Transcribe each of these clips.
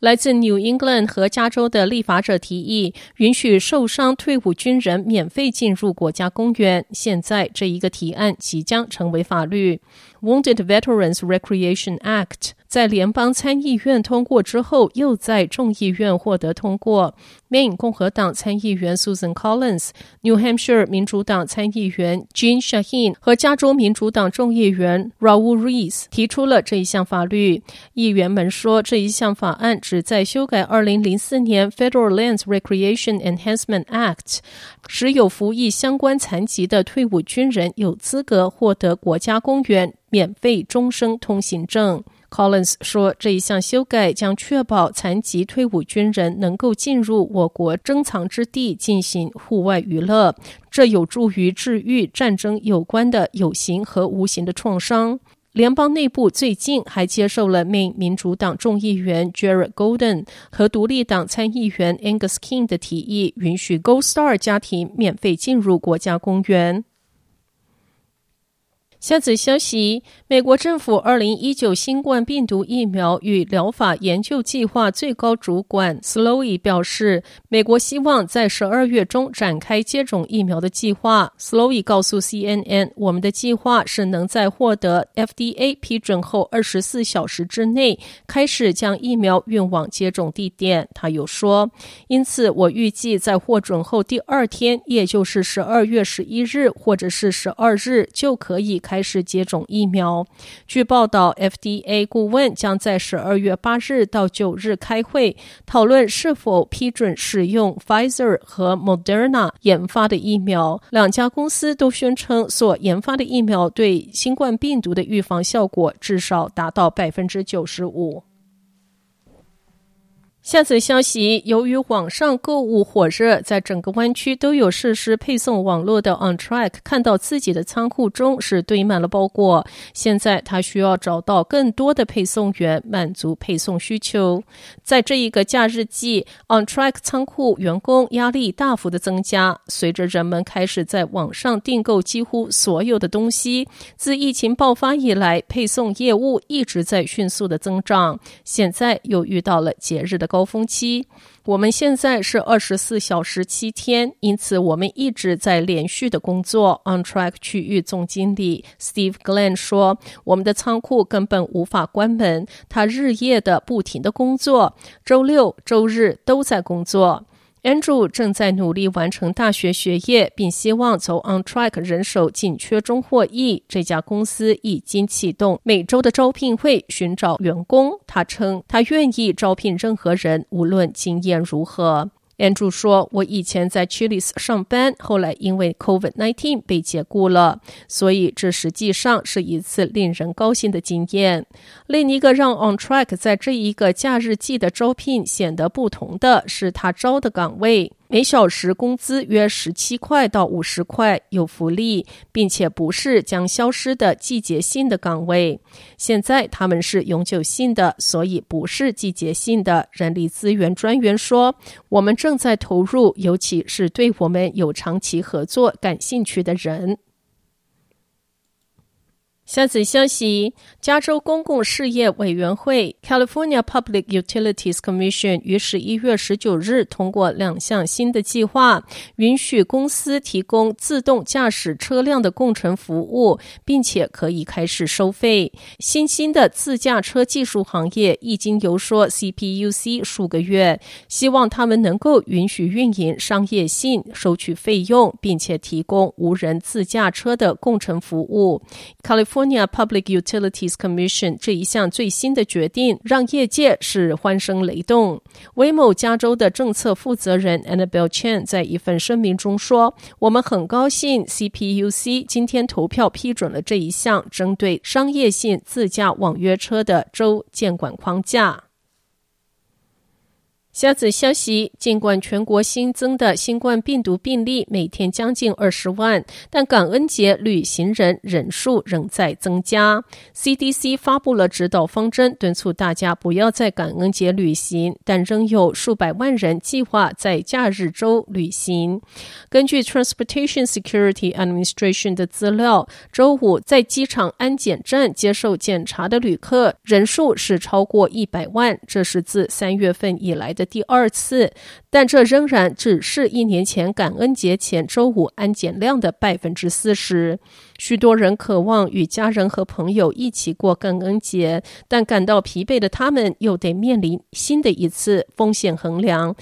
来自 New England 和加州的立法者提议，允许受伤退伍军人免费进入国家公园。现在这一个提案即将成为法律。Wounded Veterans Recreation Act 在联邦参议院通过之后，又在众议院获得通过。Maine 共和党参议员 Susan Collins、New Hampshire 民主党参议员 Jean Shaheen 和加州民主党众议员 Raul Ruiz 提出了这一项法律。议员们说，这一项法案旨在修改2004年 Federal Lands Recreation Enhancement Act，使有服役相关残疾的退伍军人有资格获得国家公园免费终生通行证。Collins 说，这一项修改将确保残疾退伍军人能够进入我国珍藏之地进行户外娱乐，这有助于治愈战争有关的有形和无形的创伤。联邦内部最近还接受了民民主党众议员 Jared Golden 和独立党参议员 Angus King 的提议，允许 Gold Star 家庭免费进入国家公园。下则消息：美国政府二零一九新冠病毒疫苗与疗法研究计划最高主管 Slowy 表示，美国希望在十二月中展开接种疫苗的计划。Slowy 告诉 CNN：“ 我们的计划是能在获得 FDA 批准后二十四小时之内开始将疫苗运往接种地点。”他又说：“因此，我预计在获准后第二天，也就是十二月十一日或者是十二日，就可以。”开始接种疫苗。据报道，FDA 顾问将在十二月八日到九日开会，讨论是否批准使用 Pfizer 和 Moderna 研发的疫苗。两家公司都宣称，所研发的疫苗对新冠病毒的预防效果至少达到百分之九十五。下则消息：由于网上购物火热，在整个湾区都有设施配送网络的 OnTrack 看到自己的仓库中是堆满了包裹。现在他需要找到更多的配送员，满足配送需求。在这一个假日季，OnTrack 仓库员工压力大幅的增加。随着人们开始在网上订购几乎所有的东西，自疫情爆发以来，配送业务一直在迅速的增长。现在又遇到了节日的高高峰期，我们现在是二十四小时七天，因此我们一直在连续的工作。OnTrack 区域总经理 Steve Glenn 说：“我们的仓库根本无法关门，他日夜的不停的工作，周六周日都在工作。” Andrew 正在努力完成大学学业，并希望从 OnTrack 人手紧缺中获益。这家公司已经启动每周的招聘会，寻找员工。他称他愿意招聘任何人，无论经验如何。Andrew 说：“我以前在 Chili's 上班，后来因为 COVID-19 被解雇了，所以这实际上是一次令人高兴的经验。另一个让 OnTrack 在这一个假日季的招聘显得不同的是，他招的岗位。”每小时工资约十七块到五十块，有福利，并且不是将消失的季节性的岗位。现在他们是永久性的，所以不是季节性的。人力资源专员说：“我们正在投入，尤其是对我们有长期合作感兴趣的人。”下则消息：加州公共事业委员会 （California Public Utilities Commission） 于十一月十九日通过两项新的计划，允许公司提供自动驾驶车辆的共乘服务，并且可以开始收费。新兴的自驾车技术行业已经游说 CPUC 数个月，希望他们能够允许运营商业性、收取费用，并且提供无人自驾车的共乘服务。California California Public Utilities Commission 这一项最新的决定让业界是欢声雷动。威某加州的政策负责人 Annabel Chen 在一份声明中说：“我们很高兴 CPUC 今天投票批准了这一项针对商业性自驾网约车的州监管框架。”下则消息，尽管全国新增的新冠病毒病例每天将近二十万，但感恩节旅行人人数仍在增加。CDC 发布了指导方针，敦促大家不要在感恩节旅行，但仍有数百万人计划在假日周旅行。根据 Transportation Security Administration 的资料，周五在机场安检站接受检查的旅客人数是超过一百万，这是自三月份以来的第二次，但这仍然只是一年前感恩节前周五安检量的百分之四十。许多人渴望与家人和朋友一起过感恩节，但感到疲惫的他们又得面临新的一次风险衡量。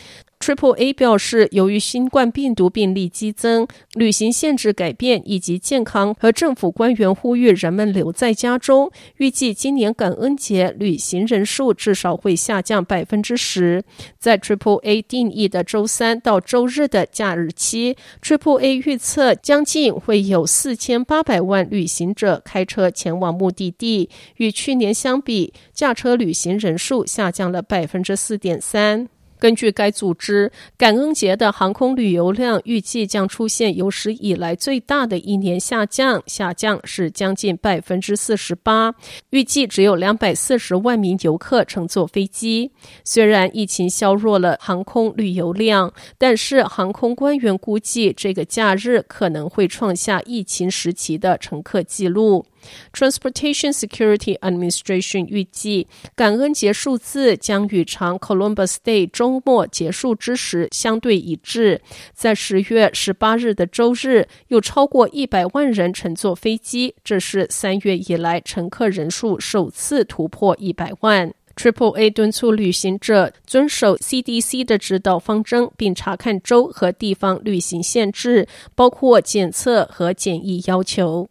Triple A 表示，由于新冠病毒病例激增、旅行限制改变以及健康和政府官员呼吁人们留在家中，预计今年感恩节旅行人数至少会下降百分之十。在 Triple A 定义的周三到周日的假日期，Triple A 预测将近会有四千八百万旅行者开车前往目的地，与去年相比，驾车旅行人数下降了百分之四点三。根据该组织，感恩节的航空旅游量预计将出现有史以来最大的一年下降，下降是将近百分之四十八。预计只有两百四十万名游客乘坐飞机。虽然疫情削弱了航空旅游量，但是航空官员估计这个假日可能会创下疫情时期的乘客记录。Transportation Security Administration 预计，感恩节数字将与长 Columbus Day 周末结束之时相对一致。在十月十八日的周日，有超过一百万人乘坐飞机，这是三月以来乘客人数首次突破一百万。Triple A 敦促旅行者遵守 CDC 的指导方针，并查看州和地方旅行限制，包括检测和检疫要求。